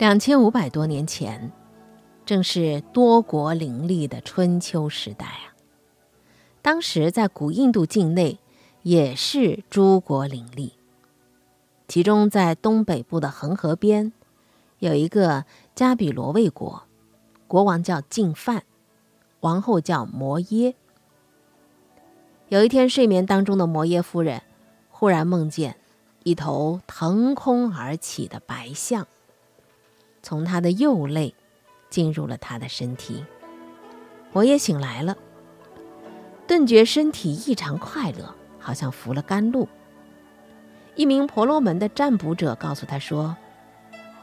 两千五百多年前，正是多国林立的春秋时代啊。当时在古印度境内也是诸国林立，其中在东北部的恒河边有一个加比罗卫国，国王叫净饭，王后叫摩耶。有一天睡眠当中的摩耶夫人忽然梦见一头腾空而起的白象。从他的右肋进入了他的身体，我也醒来了，顿觉身体异常快乐，好像服了甘露。一名婆罗门的占卜者告诉他说：“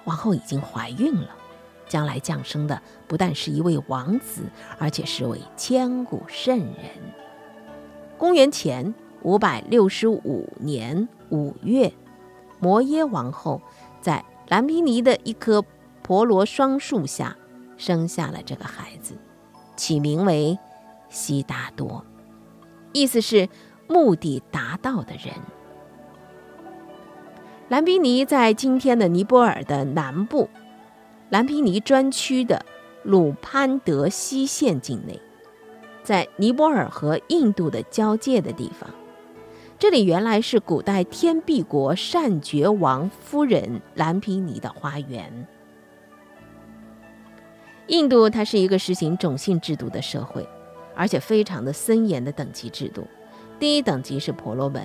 王后已经怀孕了，将来降生的不但是一位王子，而且是位千古圣人。”公元前五百六十五年五月，摩耶王后在蓝毗尼的一棵。婆罗双树下生下了这个孩子，起名为悉达多，意思是目的达到的人。蓝毗尼在今天的尼泊尔的南部，蓝毗尼专区的鲁潘德西县境内，在尼泊尔和印度的交界的地方。这里原来是古代天臂国善觉王夫人蓝毗尼的花园。印度它是一个实行种姓制度的社会，而且非常的森严的等级制度。第一等级是婆罗门，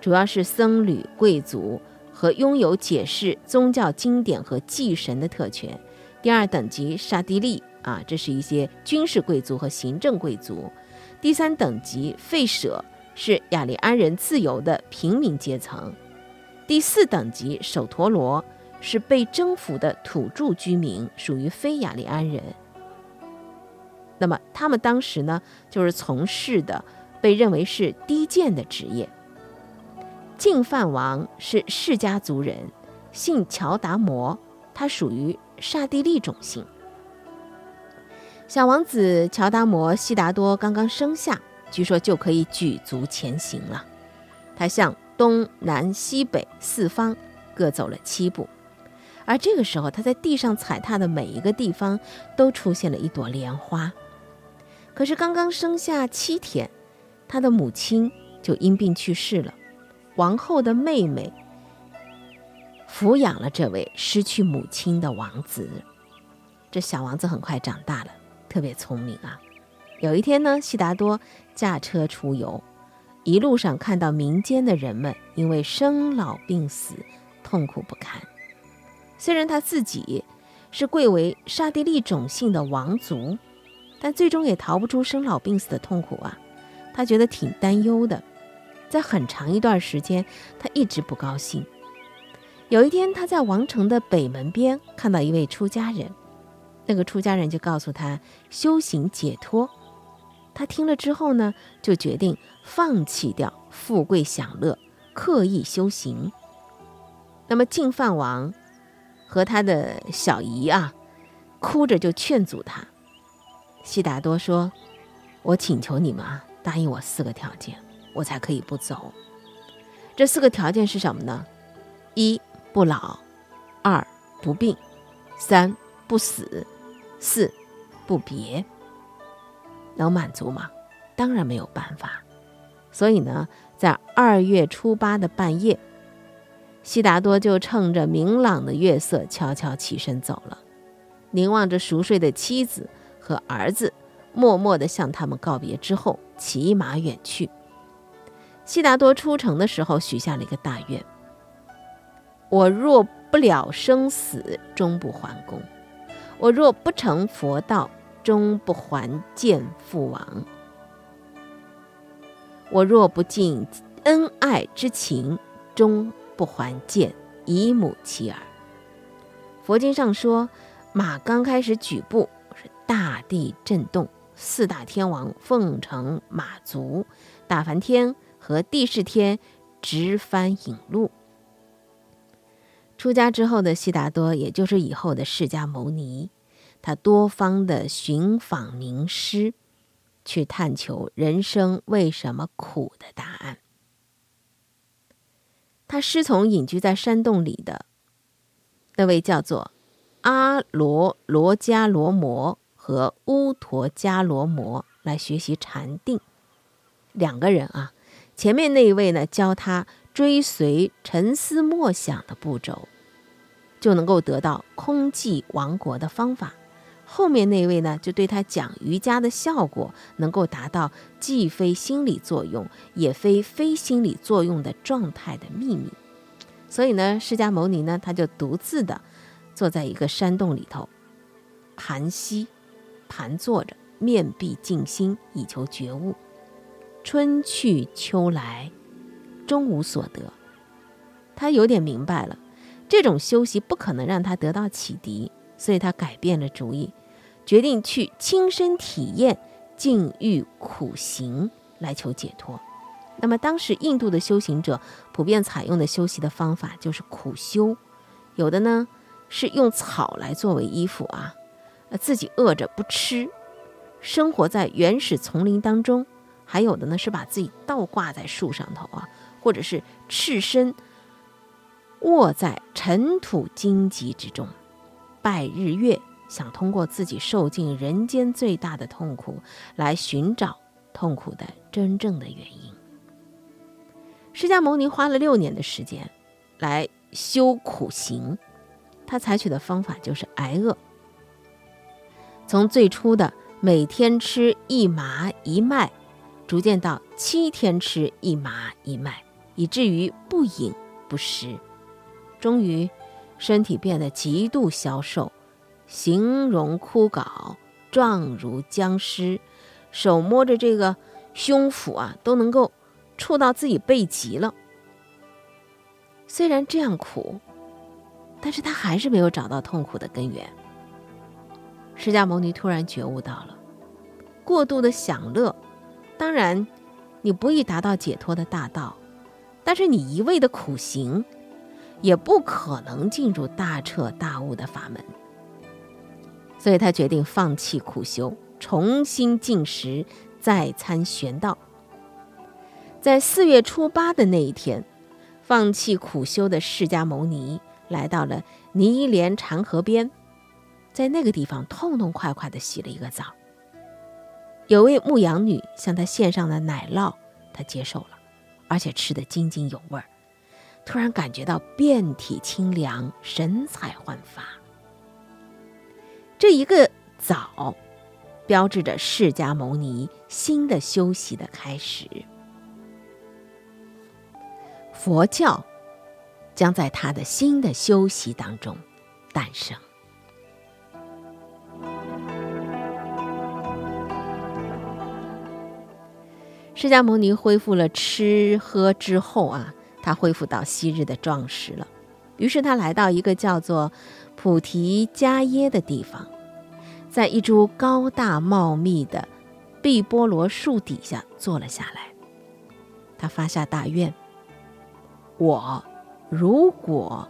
主要是僧侣、贵族和拥有解释宗教经典和祭神的特权。第二等级刹帝利啊，这是一些军事贵族和行政贵族。第三等级吠舍是雅利安人自由的平民阶层。第四等级首陀罗。是被征服的土著居民，属于非雅利安人。那么他们当时呢，就是从事的被认为是低贱的职业。净饭王是释迦族人，姓乔达摩，他属于刹帝利种姓。小王子乔达摩悉达多刚刚生下，据说就可以举足前行了。他向东南西北四方各走了七步。而这个时候，他在地上踩踏的每一个地方都出现了一朵莲花。可是刚刚生下七天，他的母亲就因病去世了。王后的妹妹抚养了这位失去母亲的王子。这小王子很快长大了，特别聪明啊。有一天呢，悉达多驾车出游，一路上看到民间的人们因为生老病死痛苦不堪。虽然他自己是贵为刹帝利种姓的王族，但最终也逃不出生老病死的痛苦啊！他觉得挺担忧的，在很长一段时间，他一直不高兴。有一天，他在王城的北门边看到一位出家人，那个出家人就告诉他修行解脱。他听了之后呢，就决定放弃掉富贵享乐，刻意修行。那么净饭王。和他的小姨啊，哭着就劝阻他。悉达多说：“我请求你们啊，答应我四个条件，我才可以不走。这四个条件是什么呢？一不老，二不病，三不死，四不别。能满足吗？当然没有办法。所以呢，在二月初八的半夜。”悉达多就趁着明朗的月色，悄悄起身走了，凝望着熟睡的妻子和儿子，默默地向他们告别之后，骑马远去。悉达多出城的时候，许下了一个大愿：我若不了生死，终不还宫；我若不成佛道，终不还见父王；我若不尽恩爱之情，终。不还见姨母妻儿。佛经上说，马刚开始举步，是大地震动，四大天王奉承马足，大梵天和地势天直翻引路。出家之后的悉达多，也就是以后的释迦牟尼，他多方的寻访名师，去探求人生为什么苦的答案。他师从隐居在山洞里的那位叫做阿罗罗迦罗摩和乌陀迦罗摩来学习禅定。两个人啊，前面那一位呢，教他追随沉思默想的步骤，就能够得到空寂王国的方法。后面那位呢，就对他讲瑜伽的效果，能够达到既非心理作用，也非非心理作用的状态的秘密。所以呢，释迦牟尼呢，他就独自的坐在一个山洞里头，盘膝盘坐着，面壁静心，以求觉悟。春去秋来，终无所得。他有点明白了，这种修习不可能让他得到启迪，所以他改变了主意。决定去亲身体验禁欲苦行来求解脱。那么当时印度的修行者普遍采用的修习的方法就是苦修，有的呢是用草来作为衣服啊，呃自己饿着不吃，生活在原始丛林当中；还有的呢是把自己倒挂在树上头啊，或者是赤身卧在尘土荆棘之中，拜日月。想通过自己受尽人间最大的痛苦，来寻找痛苦的真正的原因。释迦牟尼花了六年的时间来修苦行，他采取的方法就是挨饿。从最初的每天吃一麻一麦，逐渐到七天吃一麻一麦，以至于不饮不食，终于身体变得极度消瘦。形容枯槁，状如僵尸，手摸着这个胸腹啊，都能够触到自己背脊了。虽然这样苦，但是他还是没有找到痛苦的根源。释迦牟尼突然觉悟到了，过度的享乐，当然你不易达到解脱的大道，但是你一味的苦行，也不可能进入大彻大悟的法门。所以他决定放弃苦修，重新进食，再参玄道。在四月初八的那一天，放弃苦修的释迦牟尼来到了尼连禅河边，在那个地方痛痛快快地洗了一个澡。有位牧羊女向他献上了奶酪，他接受了，而且吃得津津有味儿，突然感觉到遍体清凉，神采焕发。这一个早，标志着释迦牟尼新的修习的开始。佛教将在他的新的修习当中诞生。释迦牟尼恢复了吃喝之后啊，他恢复到昔日的壮实了。于是他来到一个叫做菩提迦耶的地方。在一株高大茂密的碧波罗树底下坐了下来，他发下大愿：我如果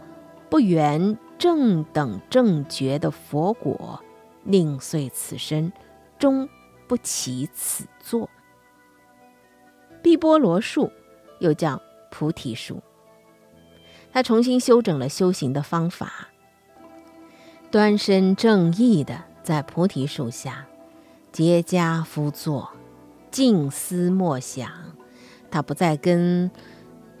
不圆正等正觉的佛果，宁遂此身，终不起此座。碧波罗树又叫菩提树，他重新修整了修行的方法，端身正义的。在菩提树下，结跏趺坐，静思默想。他不再跟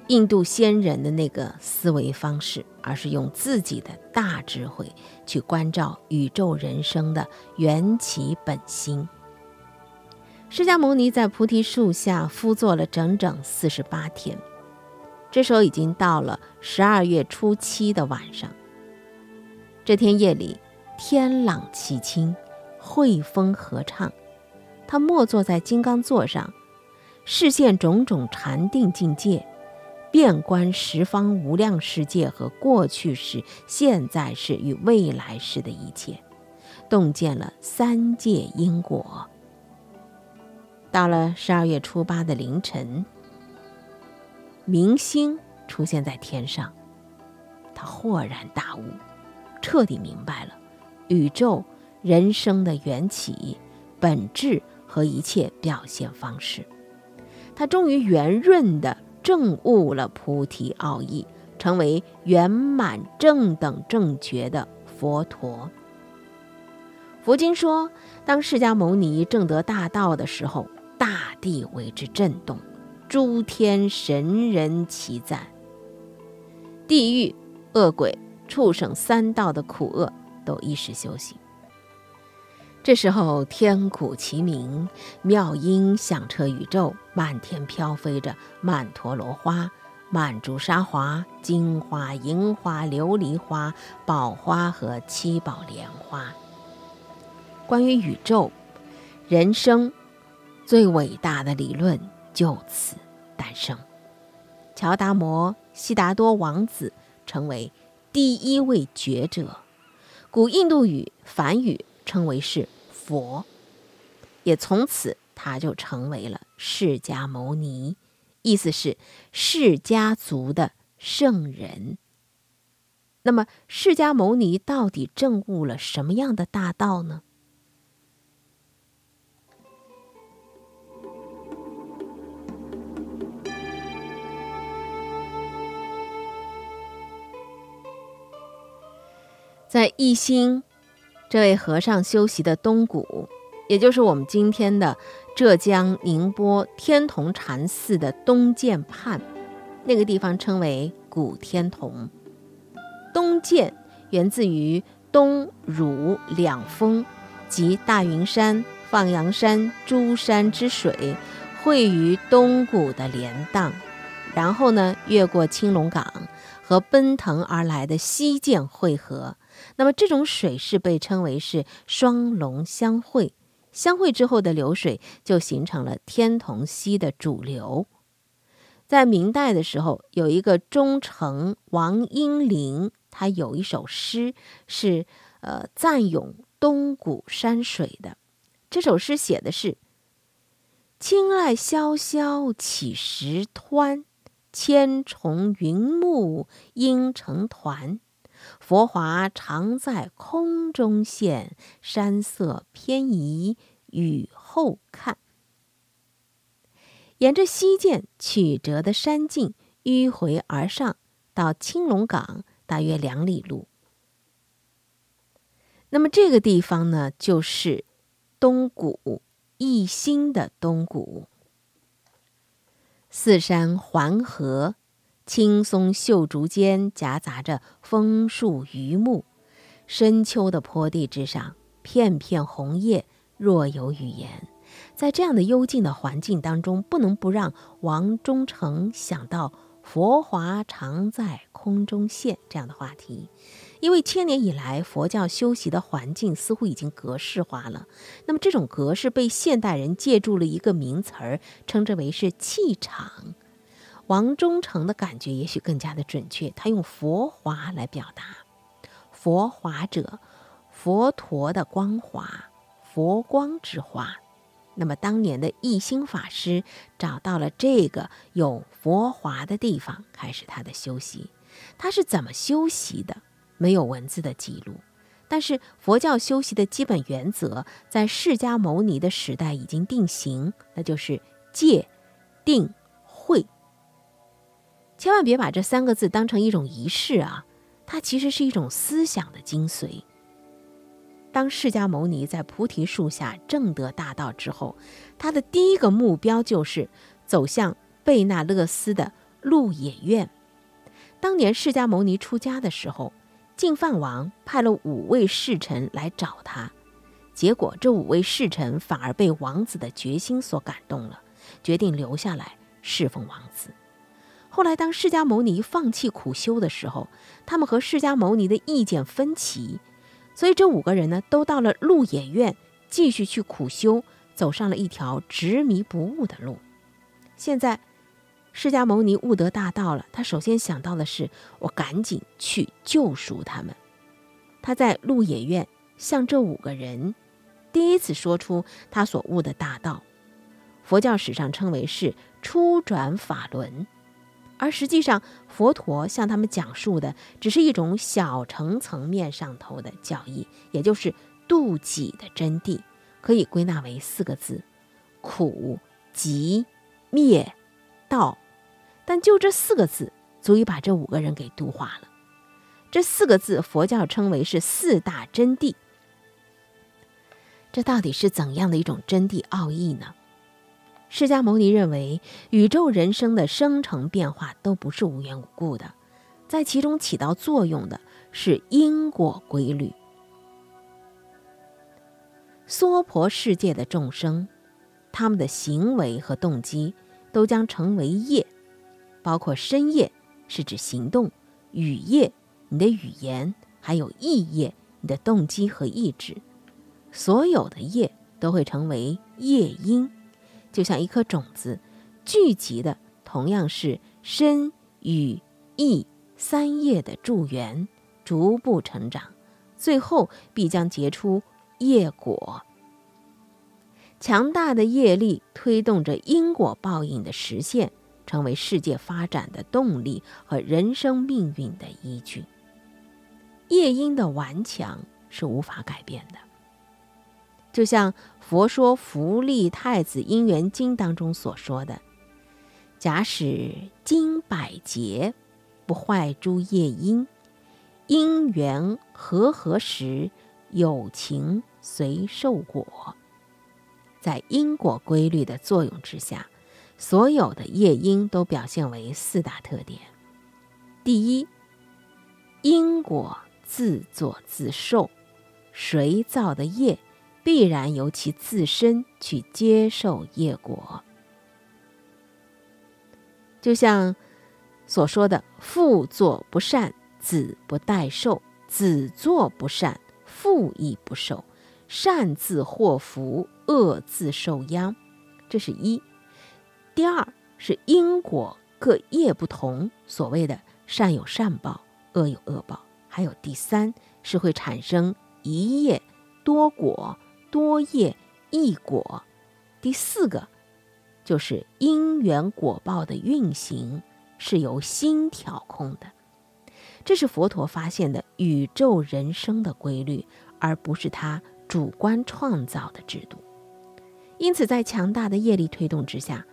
印度先人的那个思维方式，而是用自己的大智慧去关照宇宙人生的缘起本心。释迦牟尼在菩提树下趺坐了整整四十八天。这时候已经到了十二月初七的晚上。这天夜里。天朗气清，惠风和畅。他默坐在金刚座上，视线种种禅定境界，遍观十方无量世界和过去时、现在时与未来时的一切，洞见了三界因果。到了十二月初八的凌晨，明星出现在天上，他豁然大悟，彻底明白了。宇宙人生的缘起、本质和一切表现方式，他终于圆润的证悟了菩提奥义，成为圆满正等正觉的佛陀。佛经说，当释迦牟尼正得大道的时候，大地为之震动，诸天神人齐赞，地狱、恶鬼、畜生三道的苦厄都一时休息。这时候，天鼓齐鸣，妙音响彻宇宙，漫天飘飞着曼陀罗花、曼珠沙华、金花、银花、琉璃花、宝花和七宝莲花。关于宇宙、人生最伟大的理论就此诞生。乔达摩悉达多王子成为第一位觉者，古印度语梵语。称为是佛，也从此他就成为了释迦牟尼，意思是释迦族的圣人。那么，释迦牟尼到底证悟了什么样的大道呢？在一心。这位和尚修习的东谷，也就是我们今天的浙江宁波天童禅寺的东涧畔，那个地方称为古天童。东涧源自于东汝两峰，即大云山、放羊山、诸山之水汇于东谷的莲荡，然后呢，越过青龙岗和奔腾而来的西涧汇合。那么这种水是被称为是双龙相会，相会之后的流水就形成了天童溪的主流。在明代的时候，有一个忠臣王英龄，他有一首诗是呃赞咏东谷山水的。这首诗写的是：“青籁萧萧起时湍，千重云幕应成团。”佛华常在空中现，山色偏移雨后看。沿着西涧曲折的山径迂回而上，到青龙岗大约两里路。那么这个地方呢，就是东谷一心的东谷，四山环河。青松秀竹间夹杂着枫树榆木，深秋的坡地之上，片片红叶若有语言。在这样的幽静的环境当中，不能不让王忠诚想到“佛华常在空中现”这样的话题，因为千年以来佛教修习的环境似乎已经格式化了。那么这种格式被现代人借助了一个名词儿，称之为是气场。王忠诚的感觉也许更加的准确，他用“佛华”来表达。佛华者，佛陀的光华，佛光之华。那么，当年的一心法师找到了这个有佛华的地方，开始他的修习。他是怎么修习的？没有文字的记录。但是，佛教修习的基本原则在释迦牟尼的时代已经定型，那就是戒、定、千万别把这三个字当成一种仪式啊，它其实是一种思想的精髓。当释迦牟尼在菩提树下正得大道之后，他的第一个目标就是走向贝那勒斯的鹿野苑。当年释迦牟尼出家的时候，净饭王派了五位侍臣来找他，结果这五位侍臣反而被王子的决心所感动了，决定留下来侍奉王子。后来，当释迦牟尼放弃苦修的时候，他们和释迦牟尼的意见分歧，所以这五个人呢，都到了鹿野苑继续去苦修，走上了一条执迷不悟的路。现在，释迦牟尼悟得大道了，他首先想到的是，我赶紧去救赎他们。他在鹿野苑向这五个人第一次说出他所悟的大道，佛教史上称为是初转法轮。而实际上，佛陀向他们讲述的只是一种小乘层面上头的教义，也就是度己的真谛，可以归纳为四个字：苦、集、灭、道。但就这四个字，足以把这五个人给度化了。这四个字，佛教称为是四大真谛。这到底是怎样的一种真谛奥义呢？释迦牟尼认为，宇宙人生的生成变化都不是无缘无故的，在其中起到作用的是因果规律。娑婆世界的众生，他们的行为和动机都将成为业，包括身业，是指行动；语业。你的语言，还有意业，你的动机和意志，所有的业都会成为业因，就像一颗种子，聚集的同样是身、语、意三业的助缘，逐步成长，最后必将结出业果。强大的业力推动着因果报应的实现，成为世界发展的动力和人生命运的依据。业因的顽强是无法改变的，就像《佛说福利太子因缘经》当中所说的：“假使经百劫，不坏诸业因，因缘和合时，有情随受果。”在因果规律的作用之下，所有的业因都表现为四大特点：第一，因果。自作自受，谁造的业，必然由其自身去接受业果。就像所说的“父作不善，子不待受；子作不善，父亦不受。善自祸福，恶自受殃。”这是一。第二是因果各业不同，所谓的善有善报，恶有恶报。还有第三是会产生一业多果、多业异果。第四个就是因缘果报的运行是由心调控的，这是佛陀发现的宇宙人生的规律，而不是他主观创造的制度。因此，在强大的业力推动之下，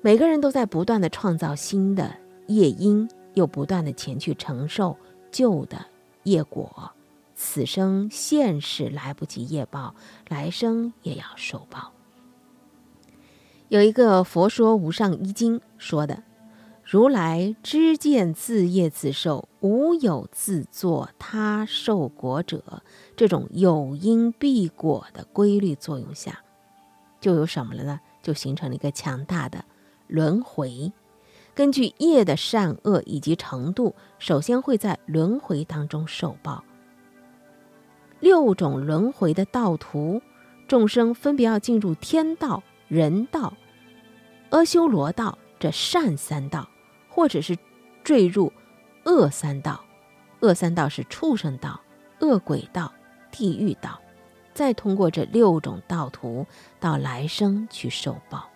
每个人都在不断的创造新的业因，又不断的前去承受。旧的业果，此生现世来不及业报，来生也要受报。有一个《佛说无上一经》说的：“如来知见自业自受，无有自作他受果者。”这种有因必果的规律作用下，就有什么了呢？就形成了一个强大的轮回。根据业的善恶以及程度，首先会在轮回当中受报。六种轮回的道途，众生分别要进入天道、人道、阿修罗道这善三道，或者是坠入恶三道。恶三道是畜生道、恶鬼道、地狱道，再通过这六种道途到来生去受报。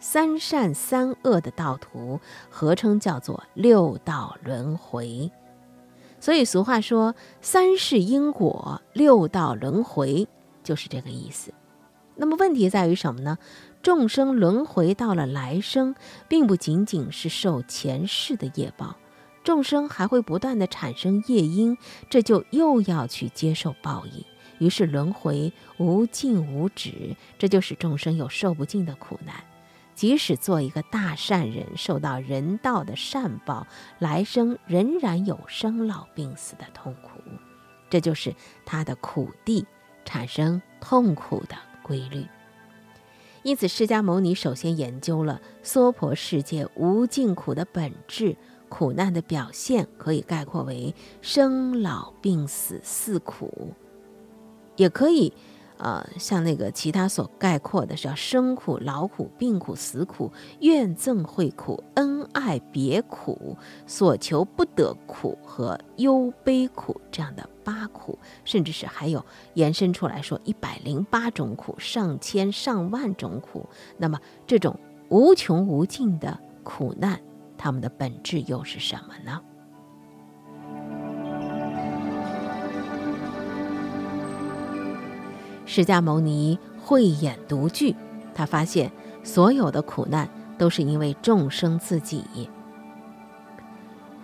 三善三恶的道途，合称叫做六道轮回。所以俗话说“三世因果，六道轮回”，就是这个意思。那么问题在于什么呢？众生轮回到了来生，并不仅仅是受前世的业报，众生还会不断的产生业因，这就又要去接受报应。于是轮回无尽无止，这就使众生有受不尽的苦难。即使做一个大善人，受到人道的善报，来生仍然有生老病死的痛苦，这就是他的苦地产生痛苦的规律。因此，释迦牟尼首先研究了娑婆世界无尽苦的本质，苦难的表现可以概括为生老病死四苦，也可以。呃，像那个其他所概括的，是要生苦、劳苦、病苦、死苦、怨憎会苦、恩爱别苦、所求不得苦和忧悲苦这样的八苦，甚至是还有延伸出来说一百零八种苦、上千上万种苦。那么这种无穷无尽的苦难，它们的本质又是什么呢？释迦牟尼慧眼独具，他发现所有的苦难都是因为众生自己。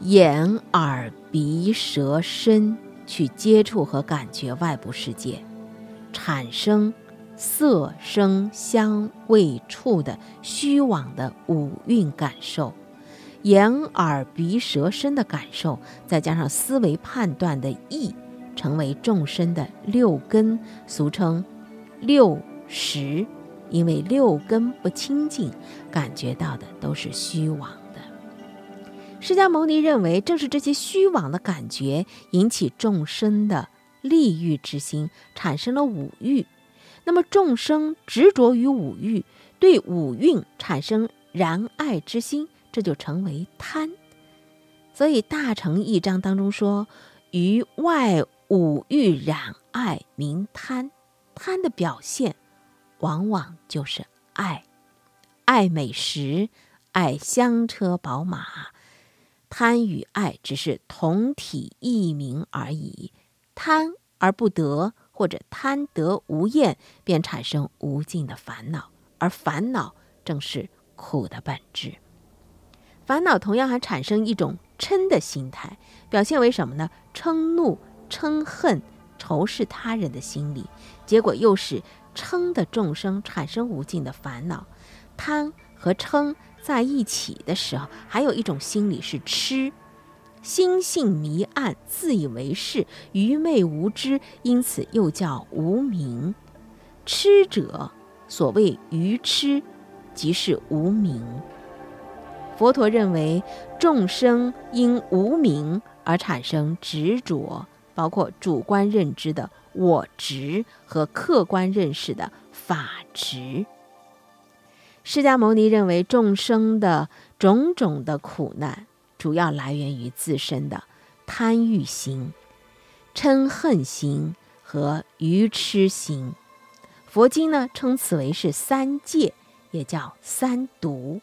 眼、耳、鼻、舌、身去接触和感觉外部世界，产生色、声、香、味、触的虚妄的五蕴感受。眼、耳、鼻、舌、身的感受，再加上思维判断的意，成为众生的六根，俗称六识。因为六根不清净，感觉到的都是虚妄的。释迦牟尼认为，正是这些虚妄的感觉引起众生的利欲之心，产生了五欲。那么众生执着于五欲，对五蕴产生燃爱之心。这就成为贪，所以《大乘一章》当中说：“于外五欲染爱，名贪。贪的表现，往往就是爱，爱美食，爱香车宝马。贪与爱只是同体异名而已。贪而不得，或者贪得无厌，便产生无尽的烦恼，而烦恼正是苦的本质。”烦恼同样还产生一种嗔的心态，表现为什么呢？嗔怒、嗔恨、仇视他人的心理，结果又使嗔的众生产生无尽的烦恼。贪和嗔在一起的时候，还有一种心理是痴，心性迷暗，自以为是，愚昧无知，因此又叫无明。痴者，所谓愚痴，即是无明。佛陀认为，众生因无明而产生执着，包括主观认知的我执和客观认识的法执。释迦牟尼认为，众生的种种的苦难，主要来源于自身的贪欲心、嗔恨心和愚痴心。佛经呢，称此为是三界，也叫三毒。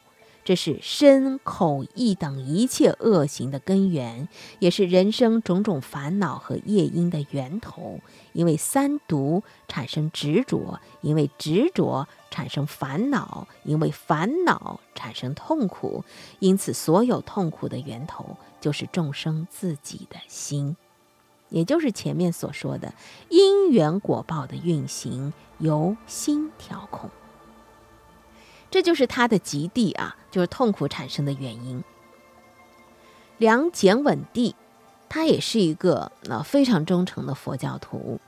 这是身口意等一切恶行的根源，也是人生种种烦恼和业因的源头。因为三毒产生执着，因为执着产生烦恼，因为烦恼产生痛苦。因此，所有痛苦的源头就是众生自己的心，也就是前面所说的因缘果报的运行由心调控。这就是他的极地啊，就是痛苦产生的原因。梁简稳帝，他也是一个呃非常忠诚的佛教徒。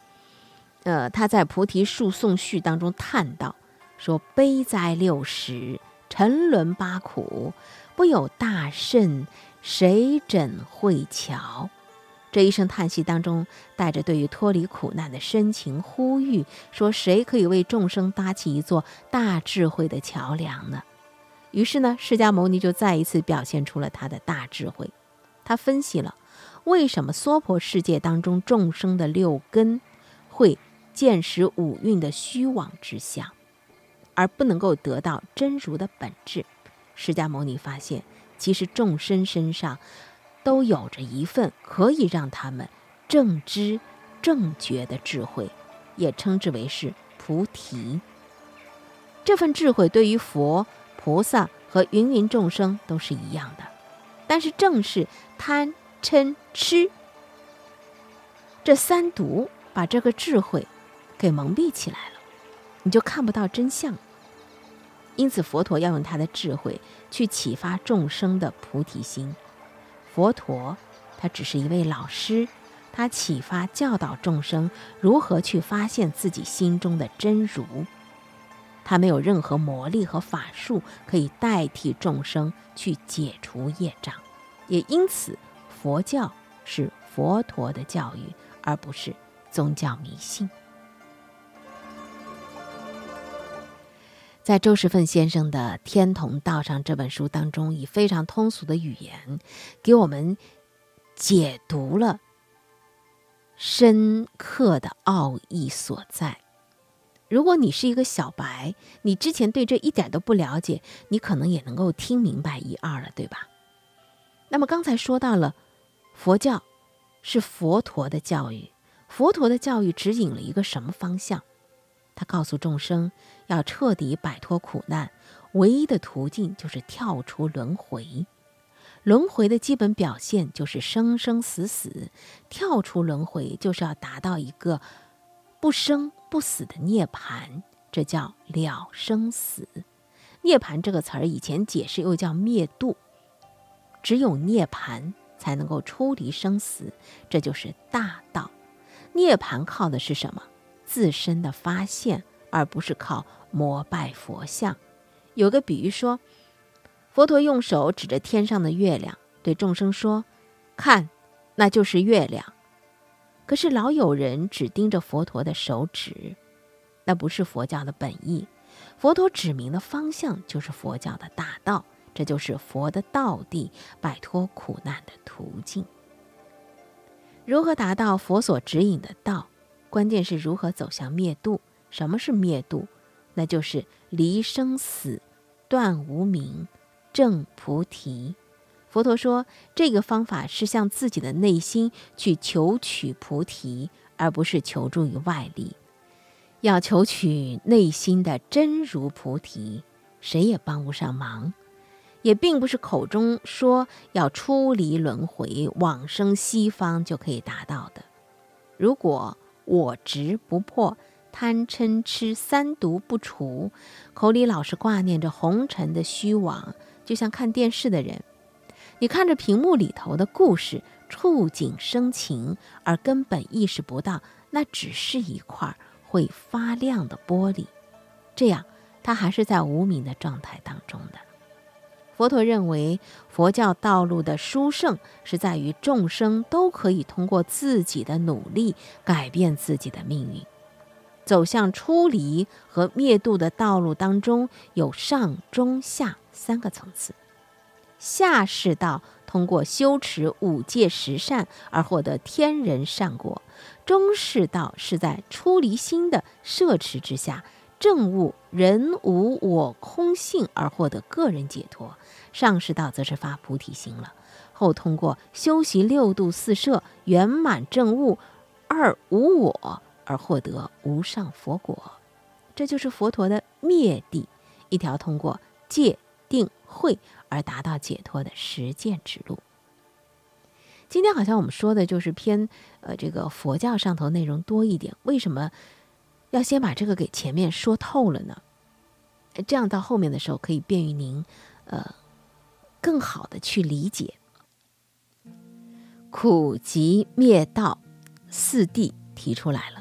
呃，他在《菩提树颂序》当中叹道：“说悲哉六十，沉沦八苦，不有大圣，谁枕会桥？”这一声叹息当中，带着对于脱离苦难的深情呼吁，说：“谁可以为众生搭起一座大智慧的桥梁呢？”于是呢，释迦牟尼就再一次表现出了他的大智慧。他分析了为什么娑婆世界当中众生的六根会见识五蕴的虚妄之相，而不能够得到真如的本质。释迦牟尼发现，其实众生身上。都有着一份可以让他们正知正觉的智慧，也称之为是菩提。这份智慧对于佛、菩萨和芸芸众生都是一样的，但是正是贪、嗔、痴这三毒把这个智慧给蒙蔽起来了，你就看不到真相。因此，佛陀要用他的智慧去启发众生的菩提心。佛陀，他只是一位老师，他启发教导众生如何去发现自己心中的真如。他没有任何魔力和法术可以代替众生去解除业障，也因此，佛教是佛陀的教育，而不是宗教迷信。在周时奋先生的《天童道上》这本书当中，以非常通俗的语言，给我们解读了深刻的奥义所在。如果你是一个小白，你之前对这一点都不了解，你可能也能够听明白一二了，对吧？那么刚才说到了，佛教是佛陀的教育，佛陀的教育指引了一个什么方向？他告诉众生，要彻底摆脱苦难，唯一的途径就是跳出轮回。轮回的基本表现就是生生死死，跳出轮回就是要达到一个不生不死的涅槃，这叫了生死。涅槃这个词儿以前解释又叫灭度，只有涅槃才能够出离生死，这就是大道。涅槃靠的是什么？自身的发现，而不是靠膜拜佛像。有个比喻说。佛陀用手指着天上的月亮，对众生说：“看，那就是月亮。”可是老有人只盯着佛陀的手指，那不是佛教的本意。佛陀指明的方向就是佛教的大道，这就是佛的道地，摆脱苦难的途径。如何达到佛所指引的道？关键是如何走向灭度。什么是灭度？那就是离生死，断无明。正菩提，佛陀说，这个方法是向自己的内心去求取菩提，而不是求助于外力。要求取内心的真如菩提，谁也帮不上忙，也并不是口中说要出离轮回、往生西方就可以达到的。如果我执不破，贪嗔痴三毒不除，口里老是挂念着红尘的虚妄。就像看电视的人，你看着屏幕里头的故事，触景生情，而根本意识不到那只是一块会发亮的玻璃，这样他还是在无名的状态当中的。佛陀认为，佛教道路的殊胜是在于众生都可以通过自己的努力改变自己的命运，走向出离和灭度的道路当中有上中下。三个层次，下士道通过修持五戒十善而获得天人善果；中士道是在出离心的摄持之下，证悟人无我空性而获得个人解脱；上士道则是发菩提心了，后通过修习六度四摄圆满证悟二无我而获得无上佛果。这就是佛陀的灭地，一条通过戒。定慧而达到解脱的实践之路。今天好像我们说的就是偏呃这个佛教上头内容多一点，为什么要先把这个给前面说透了呢？这样到后面的时候可以便于您呃更好的去理解。苦集灭道四谛提出来了，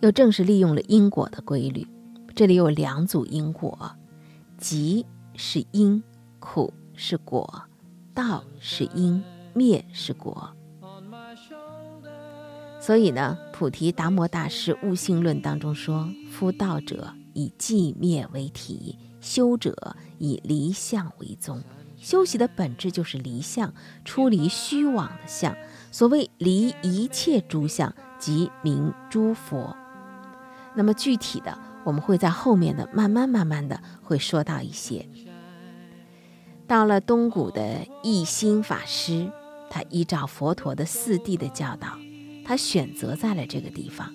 又正是利用了因果的规律。这里有两组因果，集。是因，苦是果，道是因，灭是果。所以呢，菩提达摩大师《悟性论》当中说：“夫道者以寂灭为体，修者以离相为宗。修习的本质就是离相，出离虚妄的相。所谓离一切诸相，即名诸佛。那么具体的，我们会在后面的慢慢慢慢的会说到一些。”到了东谷的一心法师，他依照佛陀的四谛的教导，他选择在了这个地方。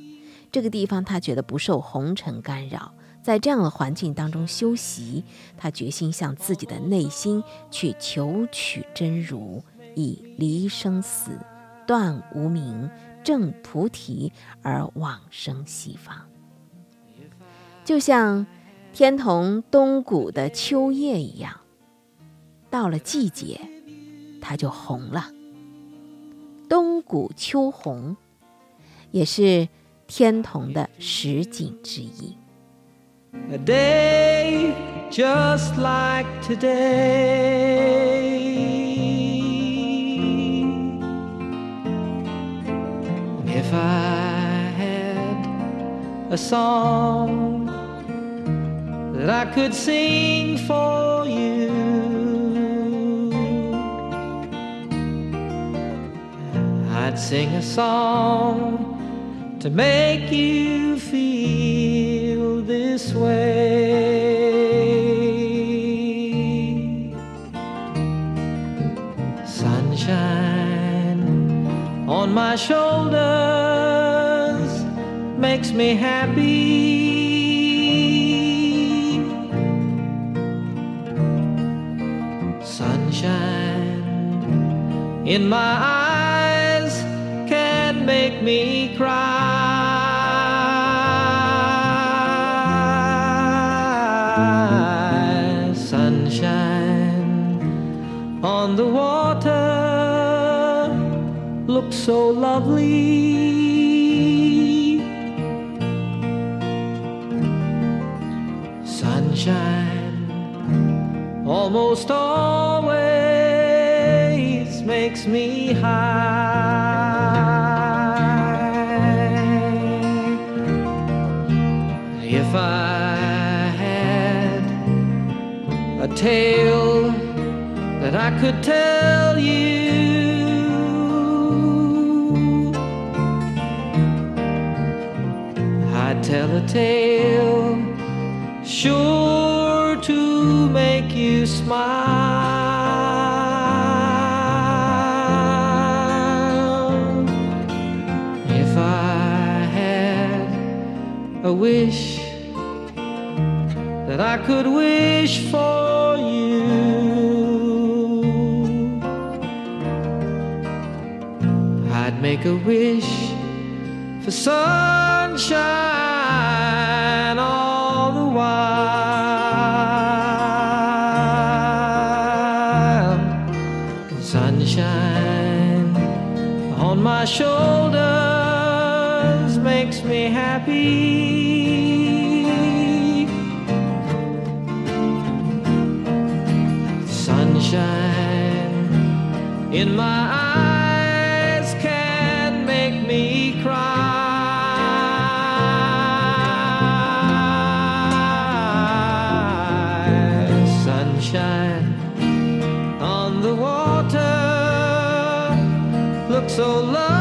这个地方他觉得不受红尘干扰，在这样的环境当中修习，他决心向自己的内心去求取真如，以离生死、断无明、证菩提而往生西方。就像天童东谷的秋叶一样。到了季节，它就红了。冬谷秋红，也是天童的实景之一。A day just like today. If I had a song that I could sing for you. I'd sing a song to make you feel this way. Sunshine on my shoulders makes me happy. In my eyes can make me cry. Sunshine on the water looks so lovely. Sunshine almost always makes me high. If I had a tale that I could tell you, I'd tell a tale sure to make you smile. A wish that I could wish for you, I'd make a wish for sunshine So love.